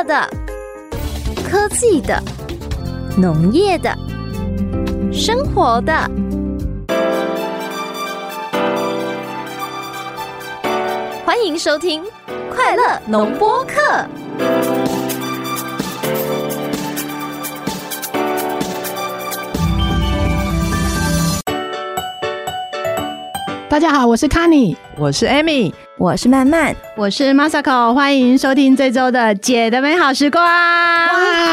乐的、科技的、农业的、生活的。欢迎收听《快乐农播课》。大家好，我是 y 我是 Amy，我是曼曼，我是 Masako，欢迎收听这周的姐的美好时光。哇，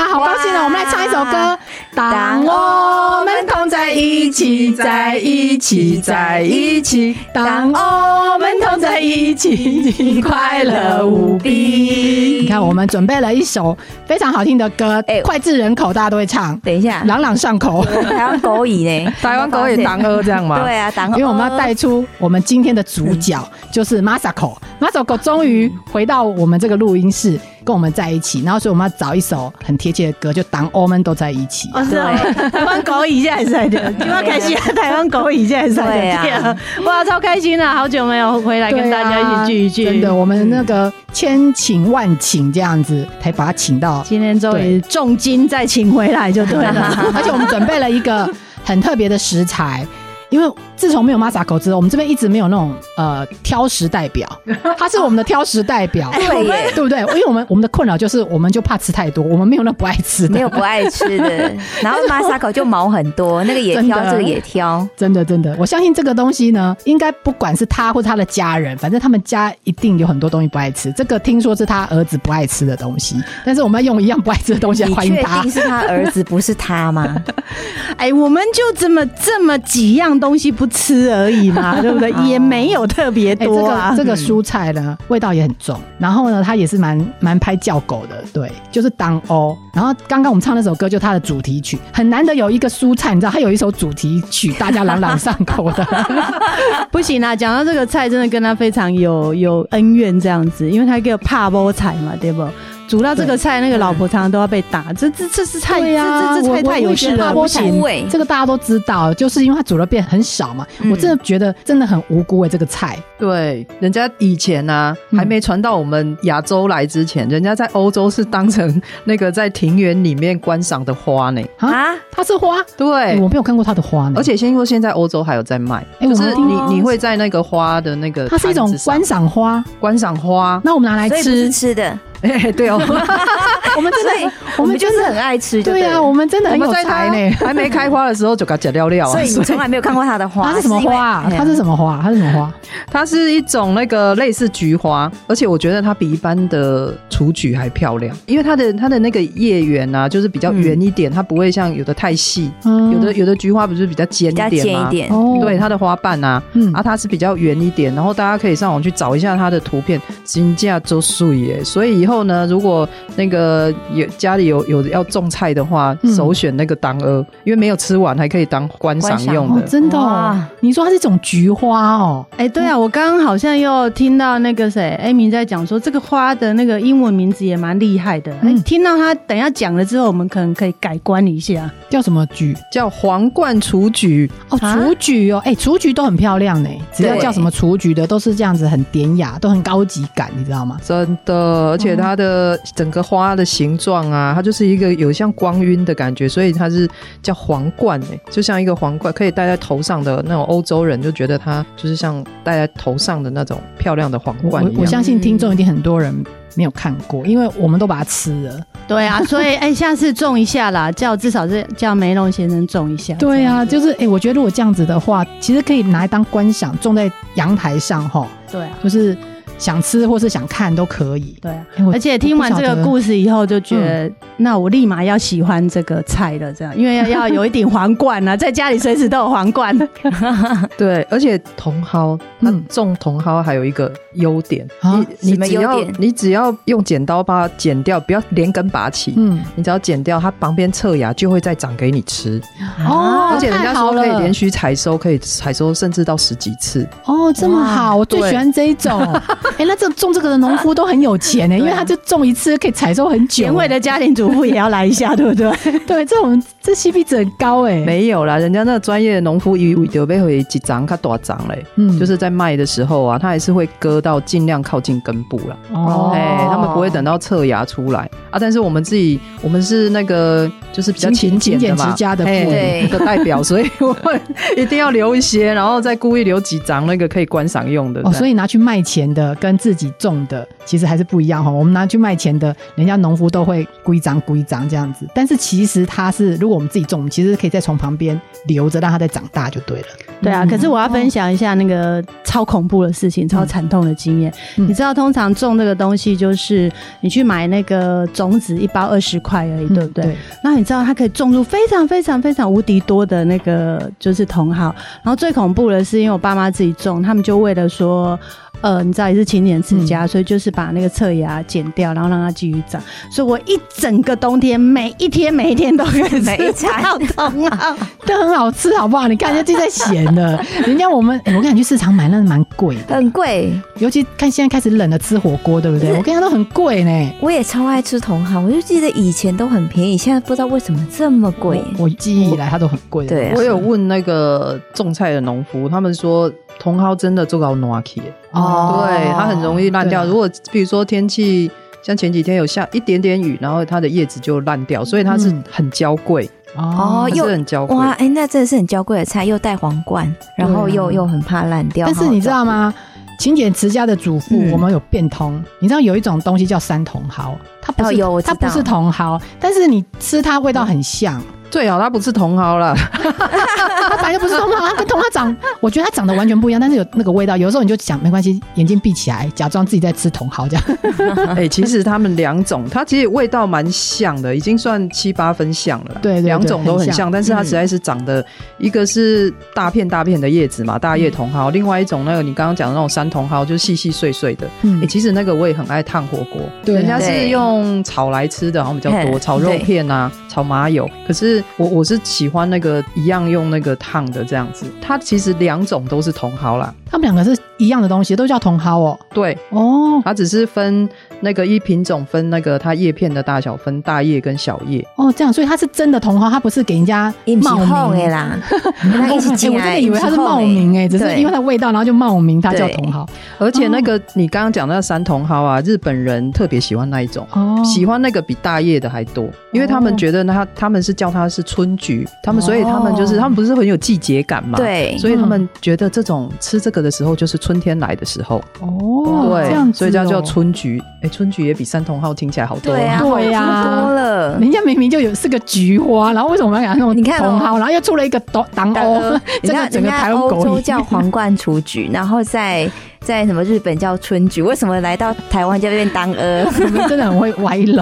好高兴哦！我们来唱一首歌。当我们同在一起，在一起，在一起。当我们同在一起，快乐无比。你看，我们准备了一首非常好听的歌，哎，脍炙人口，大家都会唱。等一下，朗朗上口。台湾狗语呢？台湾狗语当歌这样吗？对啊，当因为我们要带出我们今天的主角，就是 Masako，Masako 终于回到我们这个录音室。跟我们在一起，然后所以我们要找一首很贴切的歌，就当我们都在一起。哦，是台湾狗已经在在的，今晚开心啊！台湾狗已经在在的，哇，超开心啊！好久没有回来跟大家一起聚一聚，真的，我们那个千请万请这样子才把他请到，今天终于重金再请回来就对了，而且我们准备了一个很特别的食材。因为自从没有 Masako 之后，我们这边一直没有那种呃挑食代表，他是我们的挑食代表，对耶，对不对？因为我们我们的困扰就是，我们就怕吃太多，我们没有那不爱吃的，没有不爱吃的。然后 Masako 就毛很多，那个也挑，这个也挑，真的真的。我相信这个东西呢，应该不管是他或他的家人，反正他们家一定有很多东西不爱吃。这个听说是他儿子不爱吃的东西，但是我们要用一样不爱吃的东西来欢迎他。是他儿子，不是他吗？哎，我们就这么这么几样。东西不吃而已嘛，对不对？也没有特别多啊。这个蔬菜呢，味道也很重。然后呢，它也是蛮蛮拍叫狗的，对，就是当欧。然后刚刚我们唱那首歌，就它的主题曲，很难得有一个蔬菜，你知道，它有一首主题曲，大家朗朗上口的。不行啊，讲到这个菜，真的跟他非常有有恩怨这样子，因为他一个怕菠菜嘛，对不？煮到这个菜，那个老婆常常都要被打。这这这是菜呀，这这菜太有趣了，不行。这个大家都知道，就是因为它煮了变很少嘛。我真的觉得真的很无辜哎，这个菜。对，人家以前呢还没传到我们亚洲来之前，人家在欧洲是当成那个在庭园里面观赏的花呢。啊，它是花？对，我没有看过它的花呢。而且先说现在欧洲还有在卖，就是你你会在那个花的那个，它是一种观赏花，观赏花。那我们拿来吃吃的。哎，对哦，我们真的，我们就是很爱吃。对啊，我们真的很有才呢。还没开花的时候就给它剪掉料啊。所以你从来没有看过它的花。它是什么花？它是什么花？它是什么花？它是一种那个类似菊花，而且我觉得它比一般的雏菊还漂亮，因为它的它的那个叶缘啊，就是比较圆一点，它不会像有的太细，有的有的菊花不是比较尖一点吗？对，它的花瓣啊，啊，它是比较圆一点。然后大家可以上网去找一下它的图片，金价周素耶。所以。后呢，如果那个有家里有有要种菜的话，首选那个当阿，因为没有吃完还可以当观赏用的。真的，你说它是一种菊花哦？哎，对啊，我刚刚好像又听到那个谁艾米在讲说，这个花的那个英文名字也蛮厉害的。哎，听到他等下讲了之后，我们可能可以改观一下，叫什么菊？叫皇冠雏菊哦，雏菊哦，哎，雏菊都很漂亮呢。只要叫什么雏菊的，都是这样子很典雅，都很高级感，你知道吗？真的，而且。它的整个花的形状啊，它就是一个有像光晕的感觉，所以它是叫皇冠哎，就像一个皇冠，可以戴在头上的那种欧洲人就觉得它就是像戴在头上的那种漂亮的皇冠一样。我相信听众一定很多人没有看过，因为我们都把它吃了。对啊，所以哎，下次种一下啦，叫至少是叫梅隆先生种一下。对啊，就是哎，我觉得如果这样子的话，其实可以拿来当观赏，种在阳台上哈。对，啊，就是。想吃或是想看都可以，对啊。而且听完这个故事以后，就觉得那我立马要喜欢这个菜了，这样，因为要有一顶皇冠啊，在家里随时都有皇冠。对，而且茼蒿，它种茼蒿还有一个优点，你你只要你只要用剪刀把它剪掉，不要连根拔起，嗯，你只要剪掉，它旁边侧芽就会再长给你吃。哦，而且人家说可以连续采收，可以采收甚至到十几次。哦，这么好，我最喜欢这一种。哎，那这种这个的农夫都很有钱呢，因为 他就种一次可以采收很久。贤惠的家庭主妇也要来一下，对不对？对，这种这 CP 值很高哎。没有啦，人家那专业的农夫以为就被回几张，他多张嘞，嗯就是在卖的时候啊，他还是会割到尽量靠近根部了。哦哎、他们不会等到侧芽出来啊。但是我们自己，我们是那个就是比较勤勤俭俭的嘛，持家的的代表，所以我们一定要留一些，然后再故意留几张那个可以观赏用的。哦，所以以拿去卖钱的跟自己种的其实还是不一样哈。我们拿去卖钱的，人家农夫都会规章规章这样子，但是其实它是如果我们自己种，我们其实可以再从旁边留着，让它再长大就对了。对啊，可是我要分享一下那个超恐怖的事情、超惨痛的经验。嗯你知道，通常种这个东西就是你去买那个种子，一包二十块而已，对不对？对，那你知道它可以种出非常非常非常无敌多的那个就是茼蒿，然后最恐怖的是，因为我爸妈自己种，他们就为了说。呃，你知道也是勤俭持家，所以就是把那个侧芽剪掉，然后让它继续长。所以我一整个冬天，每一天每一天都可以每一餐到茼蒿。这 很好吃，好不好？你看人家自己在咸的，人家我们，哎 我跟你讲去市场买那是蛮贵的，很贵，尤其看现在开始冷了，吃火锅对不对？我跟你讲都很贵呢。我也超爱吃茼蒿，我就记得以前都很便宜，现在不知道为什么这么贵。我我记忆以来它都很贵。对啊我有问那个种菜的农夫，他们说茼蒿真的做到 o k 哦对，它很容易烂掉。如果比如说天气像前几天有下一点点雨，然后它的叶子就烂掉，所以它是嗯很娇贵，哦又很娇贵。哇，哎、那真的是很娇贵的菜，又带皇冠，然后又、又很怕烂掉。但是你知道吗？勤俭持家的主妇，嗯我们有变通。你知道有一种东西叫三茼蒿，它不是、哦有它不是茼蒿，但是你吃它味道很像。最好它不是茼蒿啦，它本来就不是茼蒿，它跟茼蒿长，我觉得它长得完全不一样，但是有那个味道。有时候你就想没关系，眼睛闭起来，假装自己在吃茼蒿这样。哎、其实它们两种，它其实味道蛮像的，已经算七八分像了。对两种都很像，很像但是它实在是长得、一个是大片大片的叶子嘛，大叶茼蒿；，另外一种那个你刚刚讲的那种山茼蒿，就是细细碎碎的。嗯哎、其实那个我也很爱烫火锅，对啊人家是用炒来吃的，好像比较多，炒肉片啊，炒麻油。可是我我是喜欢那个一样用那个烫的这样子，它其实两种都是茼蒿啦，它们两个是一样的东西，都叫茼蒿哦。对，哦。它只是分那个一品种分那个它叶片的大小分大叶跟小叶。哦，这样，所以它是真的茼蒿，它不是给人家冒名。的啦，跟他一起 哎进来，我真的以为它是冒名哎、只是因为它味道，然后就冒名，它叫茼蒿。而且那个你刚刚讲的那山茼蒿啊，日本人特别喜欢那一种。哦。喜欢那个比大叶的还多，因为他们觉得呢，他他们是叫它是春菊，他们所以他们就是哦他们不是很有季节感嘛，，对，所以他们觉得这种吃这个的时候就是春天来的时候，哦，对，这样子、哦，所以叫叫春菊。哎，春菊也比三茼蒿听起来好多，对呀好多了。人家明明就有是个菊花，然后为什么我们要给它弄你看哦。茼蒿，然后又出了一个党党当欧，这人家个整个台湾狗洲叫皇冠雏菊，然后在在什么日本叫春菊，为什么来到台湾就变当鹅？我们真的很会歪楼。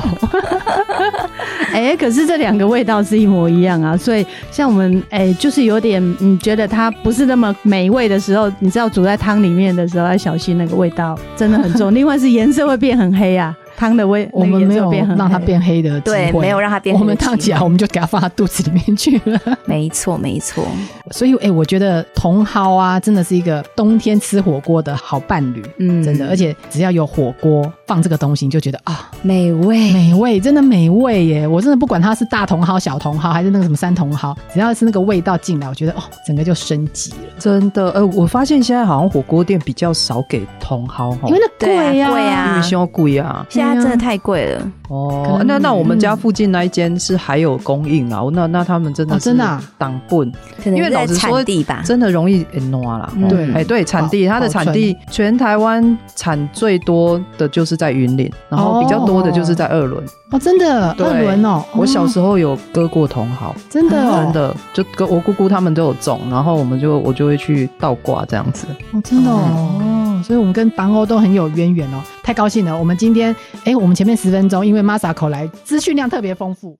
哎、可是这两个味道是一模一样啊，所以像我们哎、就是有点嗯，觉得它不是那么美味的时候，你知道煮在汤里面的时候要小心那个味道真的很重。另外是颜色会变很黑啊，汤的味我们没有让它变黑的对，没有让它变我黑我们烫起来，我们就给它放到肚子里面去了。没错没错，所以，哎、我觉得茼蒿啊，真的是一个冬天吃火锅的好伴侣，嗯。真的。而且只要有火锅放这个东西，你就觉得啊，美味。美味，真的美味耶！我真的不管它是大茼蒿、小茼蒿，还是那个什么三茼蒿，只要是那个味道进来，我觉得哦，整个就升级了。真的。呃，我发现现在好像火锅店比较少给茼蒿哈，因为那贵呀、贵啊因为凶贵啊。现在真的太贵了，哦，那那我们嗯家附近那一间是还有供应啊，那那他们真的真的啊挡棍，可能因为老实说地吧。真的容易给挪啦。嗯对哎，对，产地它的产地全台湾产最多的就是在云林，然后比较多的就是在二轮。哦，真的二轮哦，我小时候、有割过茼蒿，真的、哦、真的就跟我姑姑他们都有种，然后我们就我就会去倒挂这样子。哦，真的哦。哦所以我们跟邦欧都很有渊源哦，太高兴了！我们今天，哎，我们前面十分钟，因为 Masako 来，资讯量特别丰富。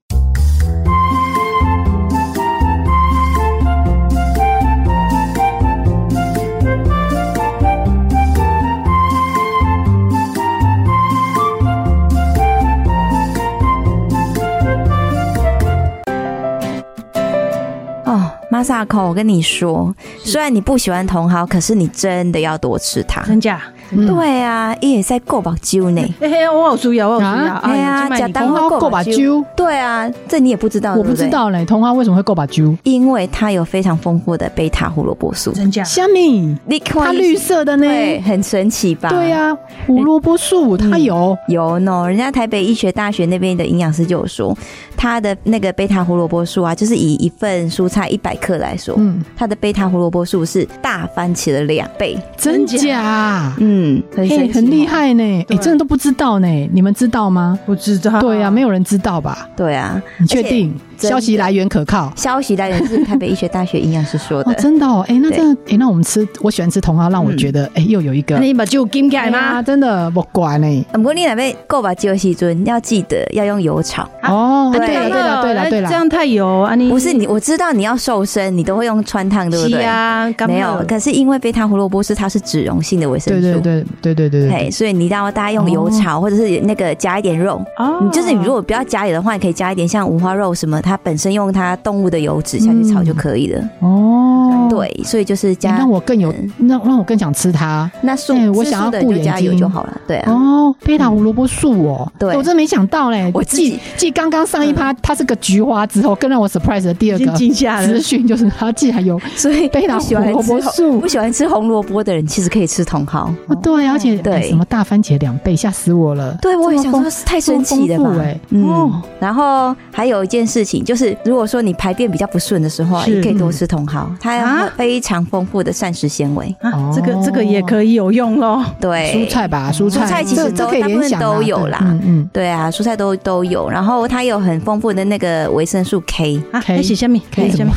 哦，Masako，我跟你说，虽然你不喜欢茼蒿，可是你真的要多吃它。真假？嗯对啊，伊也在够目睭呢。嘿嘿，我有需要，我有需要。哎呀，假茼蒿够把揪，对啊，这你也不知道，我不知道嘞，茼蒿为什么会够把揪？因为它有非常丰富的贝塔胡萝卜素。真假？虾米，你看它绿色的呢？对，很神奇吧？对啊，胡萝卜素它有，有呢，人家台北医学大学那边的营养师就有说，它的那个贝塔胡萝卜素啊，就是以一份蔬菜一百克来说，嗯，它的贝塔胡萝卜素是大番茄的两倍。真假？嗯，很神嘿，奇很厉。害呢！哎，对真的都不知道呢，你们知道吗？不知道。对啊，没有人知道吧？对啊，你确定消息来源可靠？消息来源是台北医学大学营养师说 哦，的。真的哦，哎，那这样，哎，那我们吃，我喜欢吃茼蒿，让我觉得，哎，又有一个那你把酒金改吗？真的不管呢。不过你那边够把鸡肉西尊要记得要用油炒，哦，对对了，对了，对了，对了，这样太油啊！你不是你，我知道你要瘦身，你都会用穿烫，对不对？啊，干没有，可是因为贝塔胡萝卜素它是脂溶性的维生素，对对对对对对对对，所以你一定要大家用油炒，或者是那个加一点肉。哦你就是你如果不要加油的话，你可以加一点像五花肉什么，它本身用它动物的油脂下去炒就可以了。哦，对，所以就是哎，加让我更有，让让我更想吃它。那素哎我想要顾眼素的就加油睛就好了。对啊，哦，贝塔胡萝卜素哦，对我真没想到嘞。我自己继继刚刚上一趴它是个菊花之后，更让我 surprise 的第二个资。讯就是它竟然有 所以贝塔不喜欢胡萝卜吃素不。喜欢吃红萝卜的人，其实可以吃茼蒿。哦，对啊，而且对。哎什么大番茄两倍，吓死我了。对，我也想说，太神奇了吧？嗯哦，然后还有一件事情，就是如果说你排便比较不顺的时候也可以多吃茼蒿，它啊有非常丰富的膳食纤维。啊，这个这个也可以有用哦。对，蔬菜吧，蔬菜，蔬菜其实都这这可以啊大部分都有啦。嗯嗯，对啊，蔬菜都都有，然后它有很丰富的那个维生素 K。啊，K？那是什么？可以什么？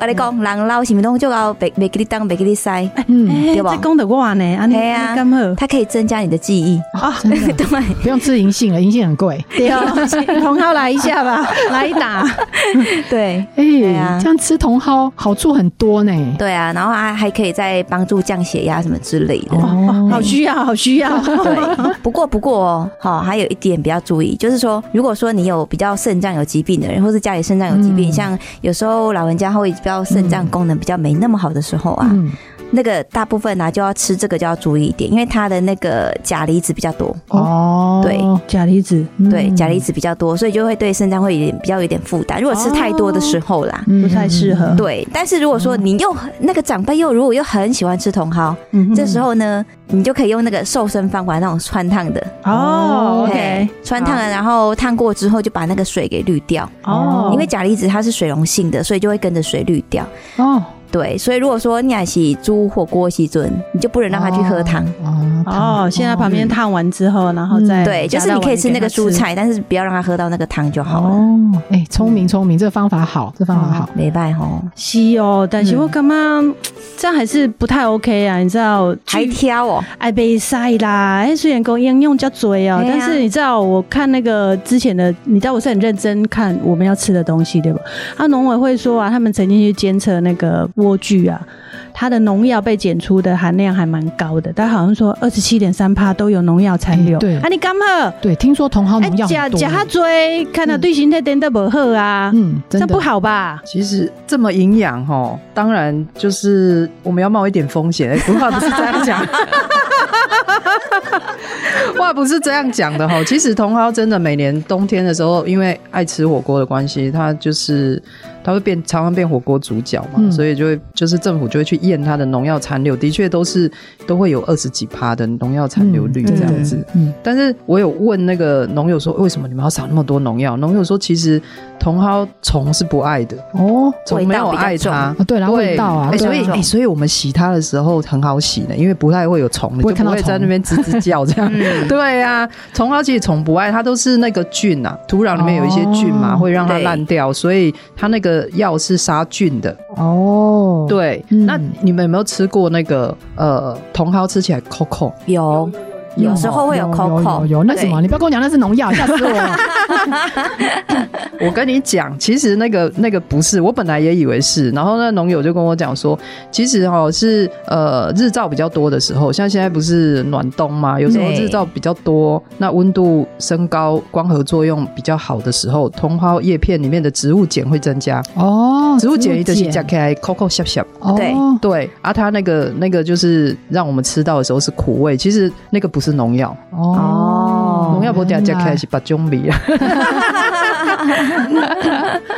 我跟你讲，人老是咪拢就搞白白给你当，白给你塞，嗯，哎，对吧？这讲的我呢，啊，你啊它可以增加你的记忆。啊，真 的对，不用吃银杏了，银杏很贵。对哦，茼蒿来一下吧，来一打。对哎，啊这样吃茼蒿好处很多呢。对啊，然后还还可以再帮助降血压什么之类的。哦好需要，好需要。对，不过不过哦，好，还有一点比较注意，就是说，如果说你有比较肾脏有疾病的人，或是家里肾脏有疾病，嗯像有时候老人家会比较肾脏功能比较没那么好的时候啊，嗯，那个大部分呢、就要吃这个就要注意一点，因为它的那个钾离子比较多，哦，对钾离子嗯。对，钾离子比较多，所以就会对肾脏会有点比较有点负担。如果吃太多的时候啦。嗯。不太适合。对，但是如果说你又那个长辈又如果又很喜欢吃茼蒿，嗯这时候呢，你就可以用那个瘦身方法，那种穿烫的，哦，OK，穿烫了，然后烫过之后就把那个水给滤掉，哦，因为钾离子它是水溶性的，所以就会跟着水滤掉。哦，对，所以如果说你还是煮火锅西尊，你就不能让他去喝汤。哦，哦，现在旁边烫完之后，然后再对，就是你可以吃那个蔬菜，但是不要让他喝到那个汤就好了。哦，哎，聪明聪明，这个方法好，这方法好。没办吼，是哦，但是我干嘛这样还是不太 OK 啊？你知道，还挑哦，爱被晒啦，哎，虽然讲应用较多哦，对啊但是你知道，我看那个之前的，你知道我是很认真看我们要吃的东西，对吧？啊，农委会说啊，他们曾经去监测那个莴苣啊，它的农药被检出的含量还蛮高的，但好像说二十七点三帕都有农药残留。哎对啊，你干嘛？对，听说茼蒿哎农，药多假假他追，看到对身体真的不好啊，嗯，真的这不好吧？其实这么营养哈，当然就是我们要冒一点风险。哎，话不是这样讲，话不是这样讲的哈。其实茼蒿真的每年冬天的时候，因为爱吃火锅的关系，它就是它会变，常常变火锅主角嘛，嗯所以就会就是政府就会去验它的农药残留，的确都是都会有二十几趴的农药残留率嗯这样子。嗯，但是我有问那个农友说，为什么你们要撒那么多农药？农友说，其实茼蒿虫是不爱的，哦，虫没有爱它。啊对啦，味道啊，所以哎、所以我们洗它的时候很好洗呢，因为不太会有虫，你就不会看到虫在那边吱吱叫这样。对呀、茼蒿其实虫不爱，它都是那个菌啊，土壤里面有一些菌嘛，哦会让它烂掉，所以它那个药是杀菌的。哦，对，嗯那你们有没有吃过那个呃茼蒿吃起来 coco？？有有时候会有有 COCO，有有那什么，你不要跟我讲那是农药，吓死我了。我跟你讲，其实那个那个不是，我本来也以为是。然后那农友就跟我讲说，其实哦是呃日照比较多的时候，像现在不是暖冬嘛，有时候日照比较多，那温度升高，光合作用比较好的时候，茼蒿叶片里面的植物碱会增加。哦，植物碱一的是加碱起来扣扣小小。哦对对，啊，它那个那个就是让我们吃到的时候是苦味，其实那个不是是农药，哦，农药不加加起来是把中米啊。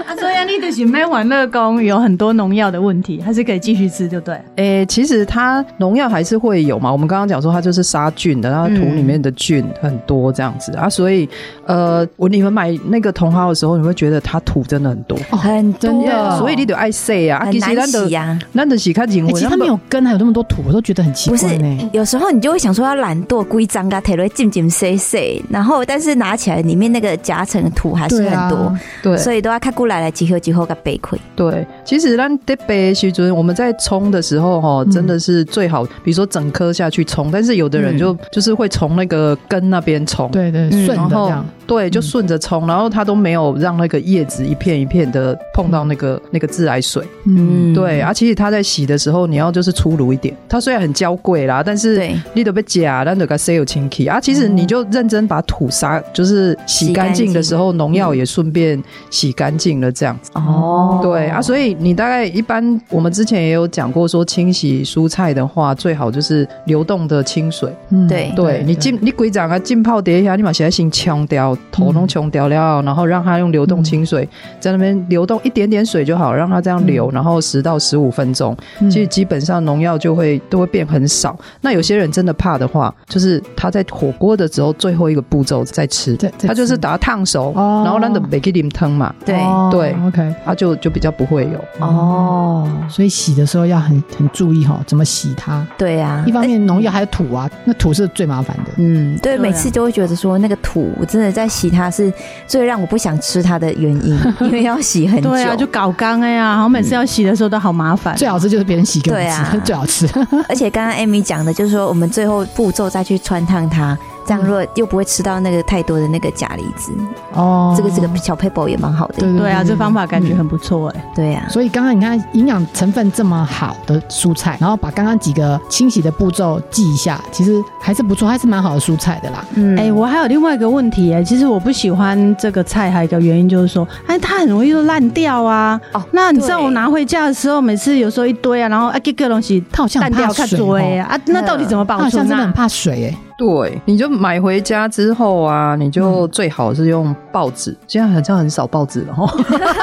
啊，所以啊，你的是买玩乐宫有很多农药的问题，还是可以继续吃，就对。诶、其实它农药还是会有嘛。我们刚刚讲说它就是杀菌的，然后土里面的菌很多这样子、啊，所以呃，我你们买那个茼蒿的时候，你会觉得它土真的很多，很多所以你得爱洗啊。很难洗呀。难得洗看紧哎，其实它没有根，还有那么多土，我都觉得很奇怪不是。，有时候你就会想说要懒惰，规张啊，提来浸浸洗洗，然后但是拿起来里面那个夹层的土还是很多，啊，对所以都要看过来来几后几后个背亏。对，其实咱得杯时阵，我们在冲的时候哈，嗯真的是最好，比如说整颗下去冲，但是有的人就、就是会从那个根那边冲。对对，嗯顺然后的这样。对，就顺着冲，然后它都没有让那个叶子一片一片的碰到那个、那个自来水。嗯，对，啊，其实它在洗的时候，你要就是粗鲁一点。它虽然很娇贵啦，但是你得被夹，但得给塞有清气啊。其实你就认真把土杀，就是洗干净的时候，农药也顺便洗干净了，这样子。哦。对啊，所以你大概一般，我们之前也有讲过，说清洗蔬菜的话，最好就是流动的清水。嗯。对对。你浸你鬼掌啊浸泡叠一下，你把现在先冲掉，头弄冲掉了，然后让它用流动清水在那边流动一点点水就好，让它这样流，然后十到十五分钟，嗯。其实基本上农药就会都会变很少。那有些人真的怕的话，就是他在火锅的时候最后一个步骤再吃再，再吃他就是把它烫熟，哦然后让的没给你汤嘛，对哦对，OK，它就就比较不会有。哦，所以洗的时候要很很注意哈，怎么洗它。对呀一，方面农药还有土啊，那土是最麻烦的。嗯，对，每次都会觉得说那个土，我真的在洗它是最让我不想吃它的原因，因为要洗很久。对啊，就搞干哎呀，然后每次要洗的时候都好麻烦。最好吃就是别人洗给我吃，最好吃。而且刚刚 Amy 讲的，就是说我们最后步骤再去穿烫它，这样如果又不会吃到那个太多的那个钾离子，哦这个这个小 paper 也蛮好的。对对啊，这方法感觉很不错哎。对啊，所以刚刚你看营养成分这么好的蔬菜，然后把刚刚几个清洗的步骤记一下，其实还是不错，还是蛮好的蔬菜的啦。嗯哎、我还有另外一个问题哎，其实我不喜欢这个菜，还有一个原因就是说，哎，它很容易就烂掉啊。哦那你知道我拿回家的时候，每次有时候一堆啊，然后啊，各个东西它好像很烂掉水哦，啊，那到底怎么保它好像存啊？真的很怕水哎。对，你就买回家之后啊，你就最好是用报纸。现在好像很少报纸了哈。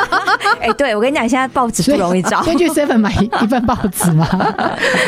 哎、对我跟你讲，现在报纸不容易找。先去 Seven 买 一份报纸嘛。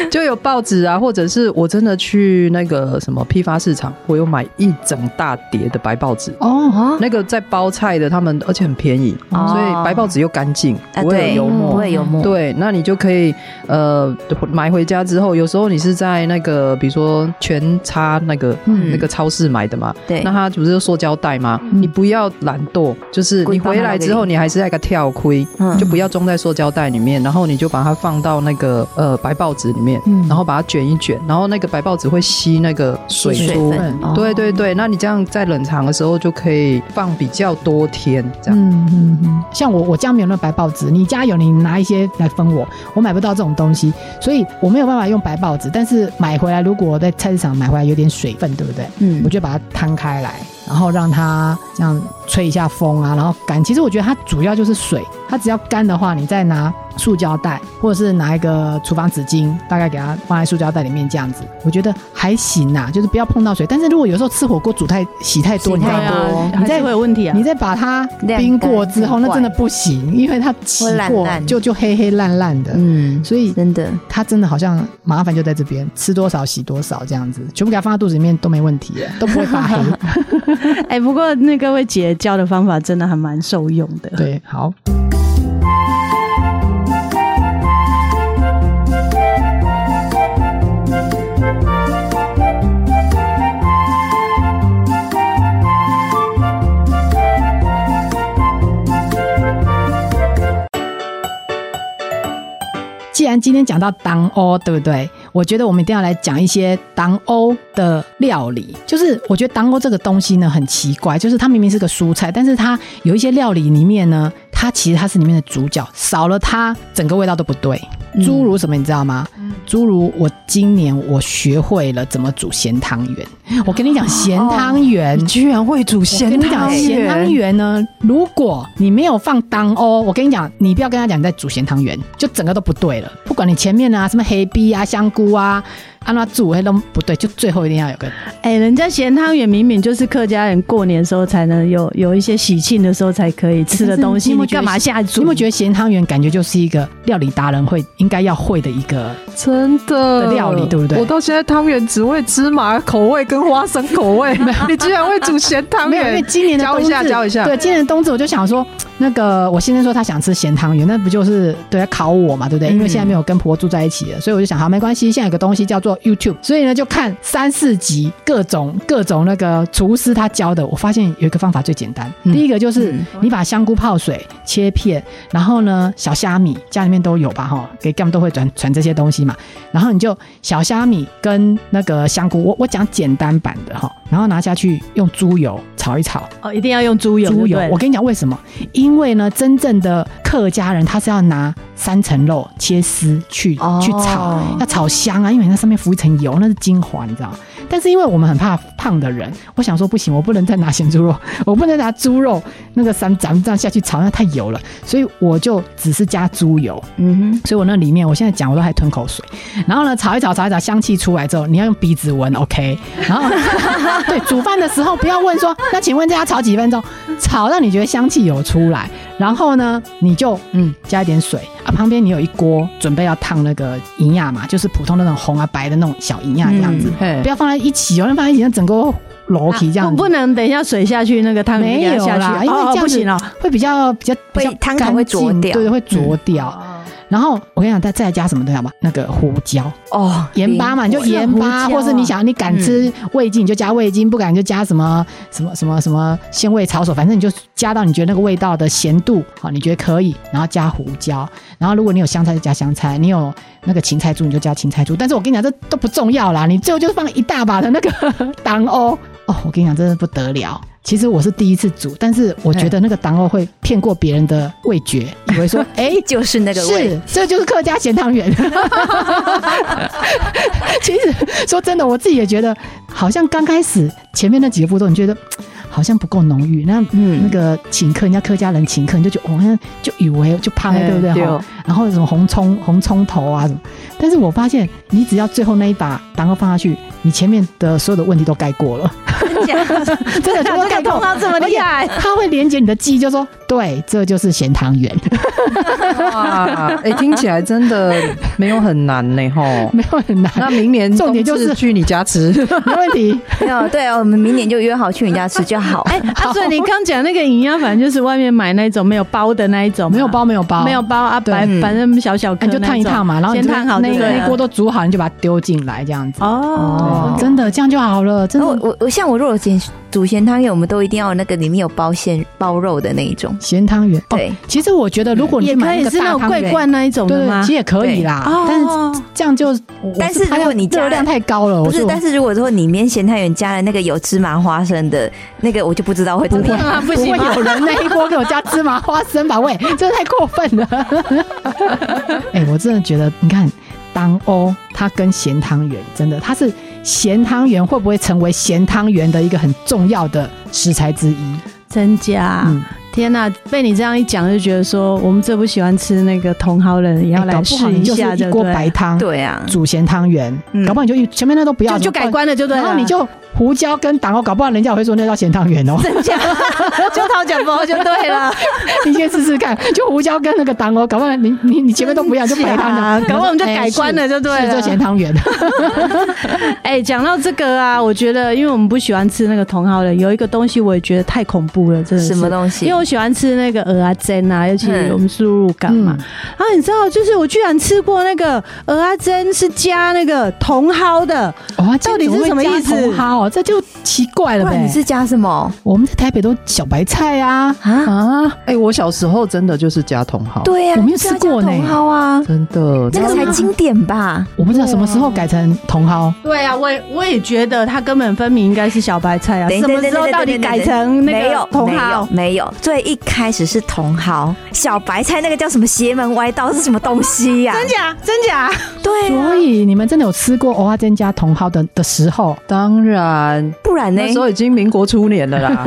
就有报纸啊，或者是我真的去那个什么批发市场，我有买一整大叠的白报纸。哦，那个在包菜的，他们而且很便宜，哦所以白报纸又干净，啊，不会有油墨。不会油墨。对，那你就可以呃买回家之后，有时候你是在那个比如说全差那个、嗯那个超市买的嘛，对那它不是塑胶袋吗？嗯你不要懒惰，就是你回来之后，你还是那个跳盔，嗯就不要装在塑胶袋里面，然后你就把它放到那个呃白报纸里面，嗯然后把它卷一卷，然后那个白报纸会吸那个水。分。哦对对对，那你这样在冷藏的时候就可以放比较多天，这样。嗯嗯嗯，像我我家没有那白报纸，你家有，你拿一些来分我，我买不到这种东西，所以我没有办法用白报纸。但是买回来，如果我在菜市场买回来有点水分，对不对？嗯我就把它摊开来，然后让它这样吹一下风啊，然后干。其实我觉得它主要就是水，它只要干的话，你再拿塑胶袋或者是拿一个厨房纸巾，大概给它放在塑胶袋里面这样子，我觉得还行啊，就是不要碰到水。但是如果有时候吃火锅煮太洗太多，你知道吗？多啊，还是会有问题啊你。再把它冰过之后，那真的不行，因为它起会过就就黑黑烂烂的。嗯，所以真的。它真的好像麻烦就在这边，吃多少洗多少这样子，全部给它放在肚子里面都没问题，都不会发黑。哎、不过那各位姐教的方法真的还蛮受用的。对，好。既然今天讲到当欧，对不对？我觉得我们一定要来讲一些当欧的料理。就是我觉得当欧这个东西呢很奇怪，就是它明明是个蔬菜，但是它有一些料理里面呢，它其实它是里面的主角，少了它整个味道都不对。诸如什么你知道吗？诸如我今年我学会了怎么煮咸汤圆。我跟你讲，咸汤圆你居然会煮咸汤咸汤圆，呢，如果你没有放当哦，我跟你讲，你不要跟他讲你在煮咸汤圆，就整个都不对了。不管你前面啊什么黑逼啊、香菇啊，按那煮那都不对，就最后一定要有个哎、人家咸汤圆明明就是客家人过年的时候才能有有一些喜庆的时候才可以吃的东西，你干嘛下煮？你有没有觉得咸汤圆感觉就是一个料理达人会应该要会的一个？真的的料理对不对我到现在汤圆只会芝麻口味跟花生口味，你居然会煮咸汤没有，因为圆？今年的教一冬至，下教一下对，今年的冬至我就想说，那个我先生说他想吃咸汤圆，那不就是对他考我嘛，对不对？因为现在没有跟婆婆住在一起了，所以我就想，好，没关系，现在有个东西叫做 YouTube，所以呢就看三四集各种各种那个厨师他教的，我发现有一个方法最简单，嗯。第一个就是你把香菇泡水切片，然后呢小虾米家里面都有吧哈，给他们都会传传这些东西嘛，然后你就小虾米跟那个香菇，我我讲简单版的哈，然后拿下去用猪油炒一炒，哦，一定要用猪油，猪油。我跟你讲为什么？因为呢，真正的客家人他是要拿三层肉切丝去、哦。去炒，要炒香啊，因为那上面浮一层油，那是精华，你知道？但是因为我们很怕胖的人，我想说不行，我不能再拿咸猪肉，我不能拿猪肉那个三咱们这样下去炒，那太油了，所以我就只是加猪油，嗯哼。所以我那里面我现在讲我都还吞口水，然后呢炒一炒炒一炒，香气出来之后，你要用鼻子闻，OK，然后 对煮饭的时候不要问说，那请问这要炒几分钟？炒到你觉得香气有出来，然后呢你就嗯加一点水。啊，旁边你有一锅准备要烫那个银亚嘛，就是普通的那种红啊白的那种小银亚这样子，嘿。不要放在一起哦，那放在一起那整个楼体这样子。不不能等一下水下去，那个汤圆没有下啦，去，因为这样子。会比较比较比较会汤头会浊掉。对对，会浊掉。然后我跟你讲，再再来加什么对吧？那个胡椒、哦，盐巴嘛，你就盐巴，或是你想你敢吃味精，你就加味精；不敢就加什么什么什么什么鲜味炒手，反正你就加到你觉得那个味道的咸度好，你觉得可以，然后加胡椒。然后如果你有香菜就加香菜，你有那个芹菜猪你就加芹菜猪。但是我跟你讲，这都不重要啦，你最后就是放一大把的那个 当欧哦，我跟你讲，真的不得了。其实我是第一次煮，但是我觉得那个党欧会骗过别人的味觉，以为说，哎、就是那个味，是，这就是客家咸汤圆。其实说真的，我自己也觉得，好像刚开始前面那几个步骤，你觉得好像不够浓郁。那嗯那个请客，人家客家人请客，你就觉得哦，那就以为就胖了，哎对不对？对哈然后什么红葱红葱头啊什么，但是我发现，你只要最后那一把蛋糕放下去，你前面的所有的问题都盖过了，真假？真的全都盖过了。这么厉害，他会连接你的记忆，就说对，这就是咸汤圆，哇，哎，听起来真的没有很难呢，吼。没有很难，那明年重点就是去你家吃，没问题。没有，对哦，我们明年就约好去你家吃就好。哎，啊，所以你刚讲那个营养，反正就是外面买那种没有包的那一种，没有包，没有包，没有包啊，对白嗯反正小小你就烫一烫嘛，然后先烫好那个那锅都煮好，你就把它丢进来，这样子。哦，真的这样就好了，真的。我我我像我如果咸煮咸汤圆，我们都一定要那个里面有包馅包肉的那一种。咸汤圆，哦，其实我觉得如果你买个以是那种大汤圆，桂冠那一种的吗其？实也可以啦对。但哦是这样就，但是怕如果你热量太高了，不是，但是是如果说里面咸汤圆加了那个有芝麻花生的那个，我就不知道会怎么样。啊，不不会行吗有人那一锅给我加芝麻花生吧？喂，这太过分了。哎、我真的觉得，你看当欧它跟咸汤圆，真的它是咸汤圆会不会成为咸汤圆的一个很重要的食材之一？增加？嗯，天呐，被你这样一讲，就觉得说我们最不喜欢吃那个茼蒿人，也要来哎搞不试一好你就是下，对一锅？白汤，对啊，煮咸汤圆，嗯搞不好你就前面那都不要，就就改观了，就对了。然后你就胡椒跟党哦，搞不好人家也会说那叫咸汤圆哦。真假 就掏脚包就对了。你先试试看，就胡椒跟那个党哦，搞不好你你你前面都不要，就白汤啊的，搞不好我们就改观了，就对了。是就咸汤圆。哎，讲到这个啊，我觉得因为我们不喜欢吃那个茼蒿人，有一个东西我也觉得太恐怖了，真的是什么东西？因为我喜欢吃那个鹅啊煎啊，尤其嗯我们输入港嘛。嗯。然后你知道，就是我居然吃过那个鹅啊煎是加那个茼蒿的，哇，到底是什么意思？茼蒿哦，哦，这就奇怪了呗。你。是加什么？我们在台北都小白菜啊，啊？啊，哎、我小时候真的就是加茼蒿，，对呀，我没有吃过呢。茼蒿啊，真的，这个才经典吧？我不知道什么时候改成茼蒿。对啊，我也我也觉得它根本分明应该是小白菜啊，什么时候到底改成那个茼蒿？没有，最一开始是茼蒿，小白菜那个叫什么邪门歪道是什么东西呀？真假真假？对啊，所以你们真的有吃过蚵仔煎加茼蒿的的时候？当然。不然呢那？时候已经民国初年了啦，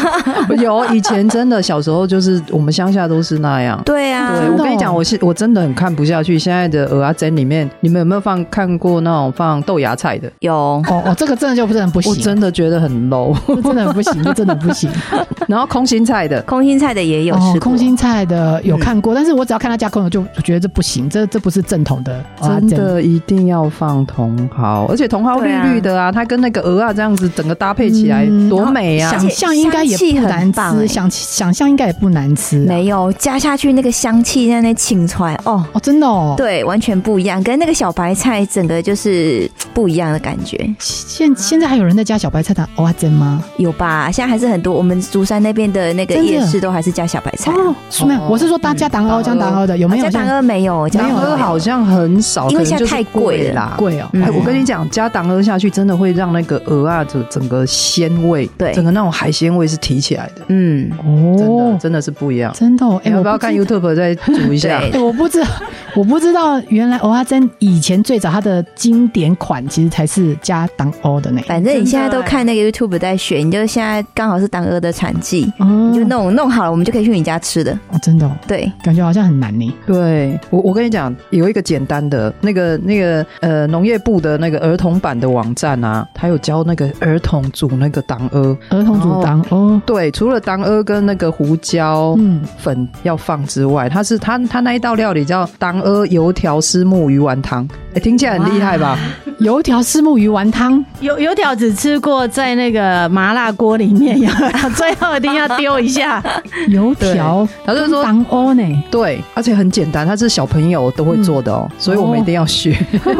有以前真的小时候就是我们乡下都是那样。对啊，对，我跟你讲，我是我真的很看不下去。现在的蚵仔煎里面，你们有没有放看过那种放豆芽菜的？有哦哦，这个真的就不是很不行我行，真的觉得很 low。真的很不行，真的不行。然后空心菜的，空心菜的也有吃哦，空心菜的有看过，但是我只要看他加空，的就觉得这不行，这这不是正统的。真的一定要放茼蒿，而且茼蒿绿绿的啊，它跟那个鹅啊这样子整个搭配起来嗯多美啊！想象应该也很不难吃，欸想想象应该也不难吃啊。没有加下去那个香气在那沁出来哦。哦，真的哦。，对，完全不一样，跟那个小白菜整个就是不一样的感觉，现现在还有人在加小白菜的蚵仔煎吗？有吧？现在还是很多，我们竹山那边的那个夜市都还是加小白菜啊。哦，是没有，我是说大家当鹅加当鹅的有没有加像党鹅没有，加党鹅好像很少，因为现在太贵了啦。贵哦？嗯哎，我跟你讲，加党鹅下去真的会让那个鹅啊整整个鲜味，对整个那种海鲜味是提起来的，嗯，哦真的哦，真的是不一样。真的哦，哎，你要不要看 YouTube 再煮一下？我不知道，我不知道，原来蚵仔煎以前最早它的经典款其实才是加当欧的呢。反正你现在都看那个 YouTube 在学，你就现在刚好是党鹅的产季，就弄弄好了，我们就可以去你家吃的。哦，真的哦，对，感觉好像很难呢。对我，我跟你讲，有一个简单的那个那个呃农业部的那个儿童版的网站啊，它有教那个儿童煮那个当鹅。儿童煮当哦，对，除了当鹅跟那个胡椒嗯，粉要放之外，它是它它那一道料理叫当鹅油条丝木鱼丸汤，哎，听起来很厉害吧？油条丝木鱼丸汤，油油条只吃过在那个麻辣锅里面，有 最后一定要丢一下。油条他就说当欧呢。对，而且很简单，它是小朋友都会做的哦，所以我们一定要学。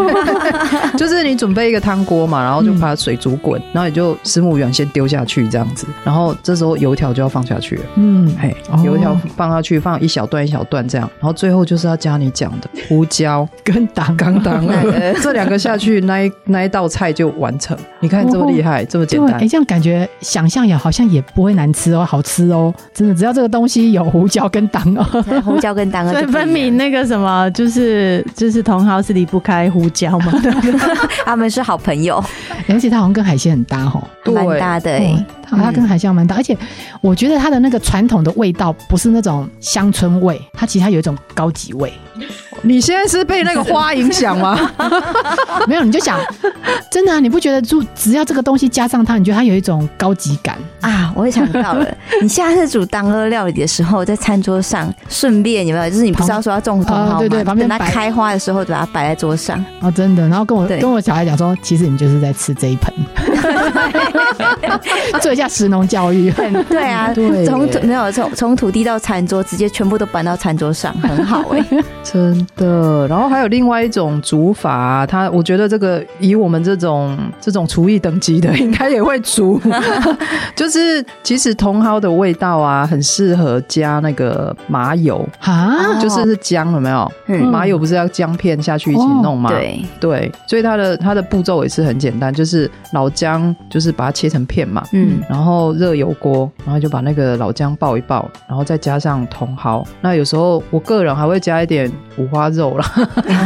就是你准备一个汤锅嘛，然后就把水煮滚，然后你就石母圆先丢下去这样子，然后这时候油条就要放下去了。嗯，嘿哦，油条放下去，放一小段一小段这样，然后最后就是要加你讲的胡椒跟当刚当那个这两个下去，那一那一道菜就完成。你看这么厉害，这么简对，单哎，。这样感觉想象也好像也不会难吃哦，好吃哦，真的，只要这个东西有胡椒跟党哦，胡椒跟党鹅 所分明那个什么，就是就是茼蒿是离不开胡椒嘛？他们是好朋友，而且它好像跟海鲜很搭哦。对蛮搭的欸哦它它跟海鲜蛮搭，而且我觉得它的那个传统的味道不是那种乡村味，它其实它有一种高级味。你现在是被那个花影响吗？没有，你就想，真的啊，你不觉得就只要这个东西加上它，你觉得它有一种高级感？啊，我也想到了，你下次煮当鹅料理的时候，在餐桌上顺便有没有？就是你不是要说要种茼蒿吗？啊对对旁边等它开花的时候，就把它摆在桌上。啊，真的。然后跟我跟我小孩讲说，其实你就是在吃这一盆，做一下食农教育。对啊，对从土没有从从土地到餐桌，直接全部都搬到餐桌上，很好哎、真的，然后还有另外一种煮法、啊，它我觉得这个以我们这种这种厨艺等级的，应该也会煮。就是其实茼蒿的味道啊，很适合加那个麻油，啊，就是是姜有没有？嗯麻油不是要姜片下去一起弄吗？对，对，所以它的它的步骤也是很简单，就是老姜就是把它切成片嘛，嗯，然后热油锅，然后就把那个老姜爆一爆，然后再加上茼蒿。那有时候我个人还会加一点五花肉啦，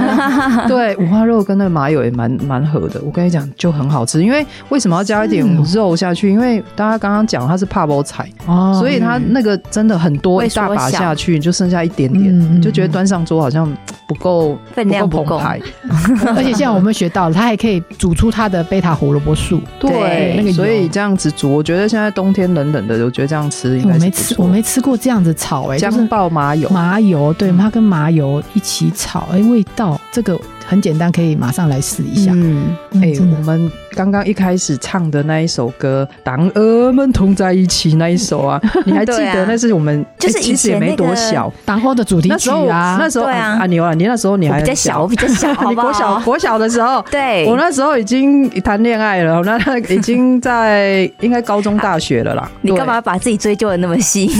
对，五花肉跟那个麻油也蛮蛮合的。我跟你讲，就很好吃。因为为什么要加一点肉下去？因为大家刚刚讲它是怕包菜，哦所以它那个真的很多一大把下去，就剩下一点点，就觉得端上桌好像不够分量不够澎湃。而且现在我们学到了，它还可以煮出它的贝塔胡萝卜素。对，那个所以这样子煮，我觉得现在冬天冷冷的，我觉得这样吃应该我没吃，我没吃过这样子炒、哎，就是姜爆麻油。麻油，对，它跟麻油一起炒，哎、味道这个很简单，可以马上来试一下。嗯，哎、我们刚刚一开始唱的那一首歌《当我们同在一起》那一首啊，你还记得那是我们就是诶其实也没多小，党花的主题曲啊，那时候对啊啊，牛啊，你那时候你还比较小，我比较小，你国小好？国小的时候，对，我那时候已经谈恋爱了，那那已经在应该高中大学了啦。你干嘛？把自己追究的那么细？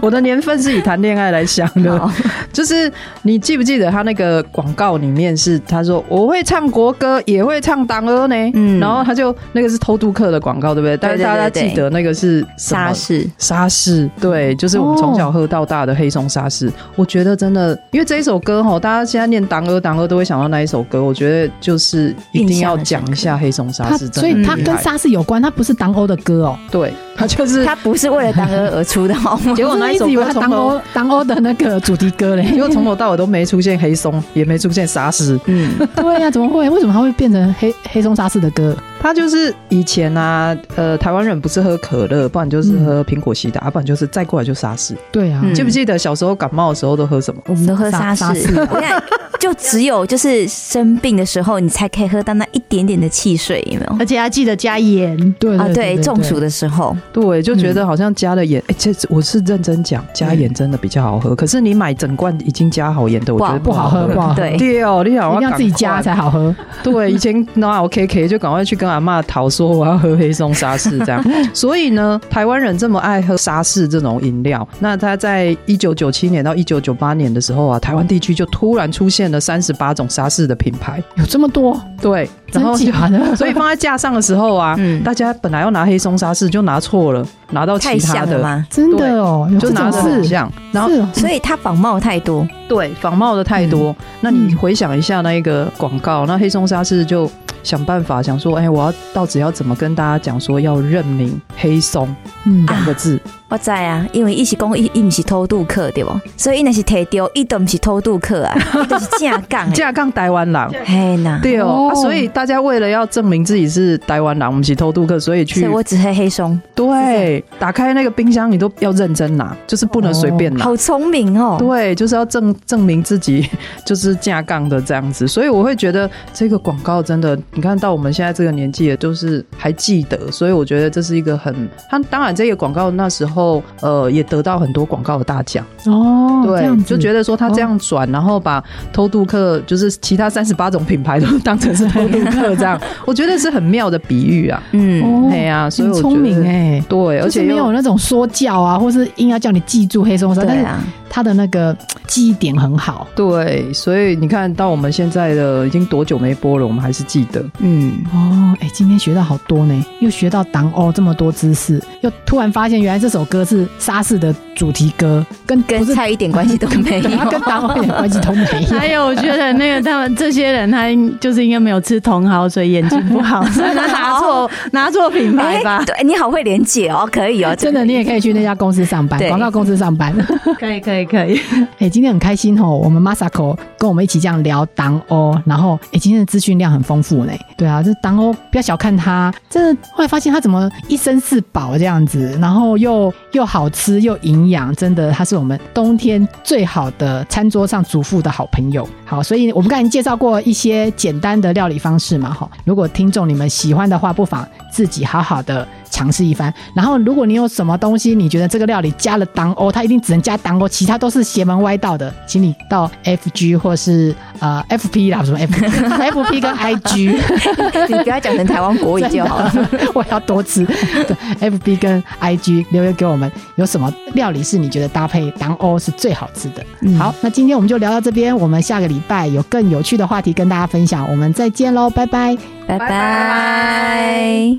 我的年份是以谈恋爱来想的，就是你记不记得他那个广告里面是他说我会唱国歌，也会唱党歌呢，嗯然后他就那个是偷渡客的广告，对不对？但是大家记得那个是沙士，沙士，对，就是我们从小喝到大的黑松沙士。我觉得真的，因为这一首歌哈，大家现在念党歌党歌都会想到那一首歌。我觉得就是一定要讲一下黑松沙士，所以它跟沙士有关，它不是党欧的歌哦。对，他就是他不是为了当歌而出的，好吗？结果那一直以为它歌从头党欧党欧的那个主题歌嘞。结果从头到尾都没出现黑松，也没出现沙士。嗯，对呀、怎么会？为什么他会变成黑黑松沙士的歌？他就是以前啊，呃，台湾人不是喝可乐，不然就是喝苹果西打，不然就是再过来就沙士。对啊，嗯记不记得小时候感冒的时候都喝什么？我们都喝沙沙士。我看 就只有就是生病的时候，你才可以喝到那一点点的汽水，有没有？而且要记得加盐。对啊，对，中暑的的时候，对，就觉得好像加了盐，哎、这我是认真讲，加盐真的比较好喝。可是你买整罐已经加好盐的，我觉得不好喝，不好喝。对对哦，你想，一定要自己加才好喝。对，以前那我 K K 就赶快去跟阿妈讨说我要喝黑松沙士这样。所以呢，台湾人这么爱喝沙士这种饮料，那他在一九九七年到一九九八年的时候啊，台湾地区就突然出现了三十八种沙士的品牌。有这么多，对，真然后就假的？所以放在架上的时候啊，嗯大家本来要拿黑松沙士就拿错了，拿到太其他的。真的哦，就拿的。像，然后哦所以它仿冒太多，对仿冒的太多。那你嗯回想一下那一个广告，那黑松沙士就想办法想说，哎、我要到底要怎么跟大家讲说要认明黑松嗯，两个字？我知啊，因为伊是讲伊伊毋是偷渡客对不？所以伊若是摕到，伊都毋是偷渡客啊，伊就是正港的。架杠台湾人。嘿呐，对哦、哦啊所以大家为了要证明自己是台湾人，我们是偷渡客，所以去所以我只黑黑松，对打开那个冰箱，你都要认真拿，就是不能随便拿。好聪明哦。对，就是要证证明自己 就是架杠的这样子，所以我会觉得这个广告真的，你看到我们现在这个年纪，也都是还记得，所以我觉得这是一个很，他当然这个广告那时候呃也得到很多广告的大奖，哦，对，就觉得说他这样转，然后把偷渡客就是其他三十八种品牌都当成是偷渡客这样，我觉得是很妙的比喻啊，嗯，哦对呀、所以聪明哎，对，而且没有那种说教啊，或是硬要叫你记住黑松沙，但是他的那个记忆点很好。对，所以你看到我们现在的已经多久没播了，我们还是记得。嗯，哦，哎、今天学到好多呢，又学到党哦这么多知识，又突然发现原来这首歌是沙士的主题歌，跟跟菜一点关系都没有。跟党欧一点关系都没有。还有，我觉得那个他们这些人，他应就是应该没有吃茼蒿，所以眼睛不好，所以拿错拿错品牌吧？对你好会连结哦，可以哦，真的，你也可以去那家公司上班，对广告公司上班。可以，可以，可以。哎、今天很开心哦，我们 Masako 跟我们一起这样聊党欧，然后哎、今天的资讯量很丰富呢。对啊，这党欧不要小看它，这后来发现它怎么一生四宝这样子，然后又又好吃又营养，真的它是我们冬天最好的餐桌上主妇的好朋友。好，所以我们刚才介绍过一些简单的料理方式嘛，哈。如果听众你们喜欢的话，不妨自己好好的尝试一番。然后，如果你有什么东西，你觉得这个料理加了当欧，它一定只能加当欧，其他都是邪门歪道的，请你到 FG 或是呃 FP 啦，什么 FP，FP 跟 IG，你不要讲成台湾国语就好了。我要多吃。对，FB 跟 IG 留言给我们，有什么料理是你觉得搭配当欧是最好吃的？好，那今天我们就聊到这边，我们下个礼拜有更有趣的话题跟大家分享，我们再见喽，拜拜。拜拜。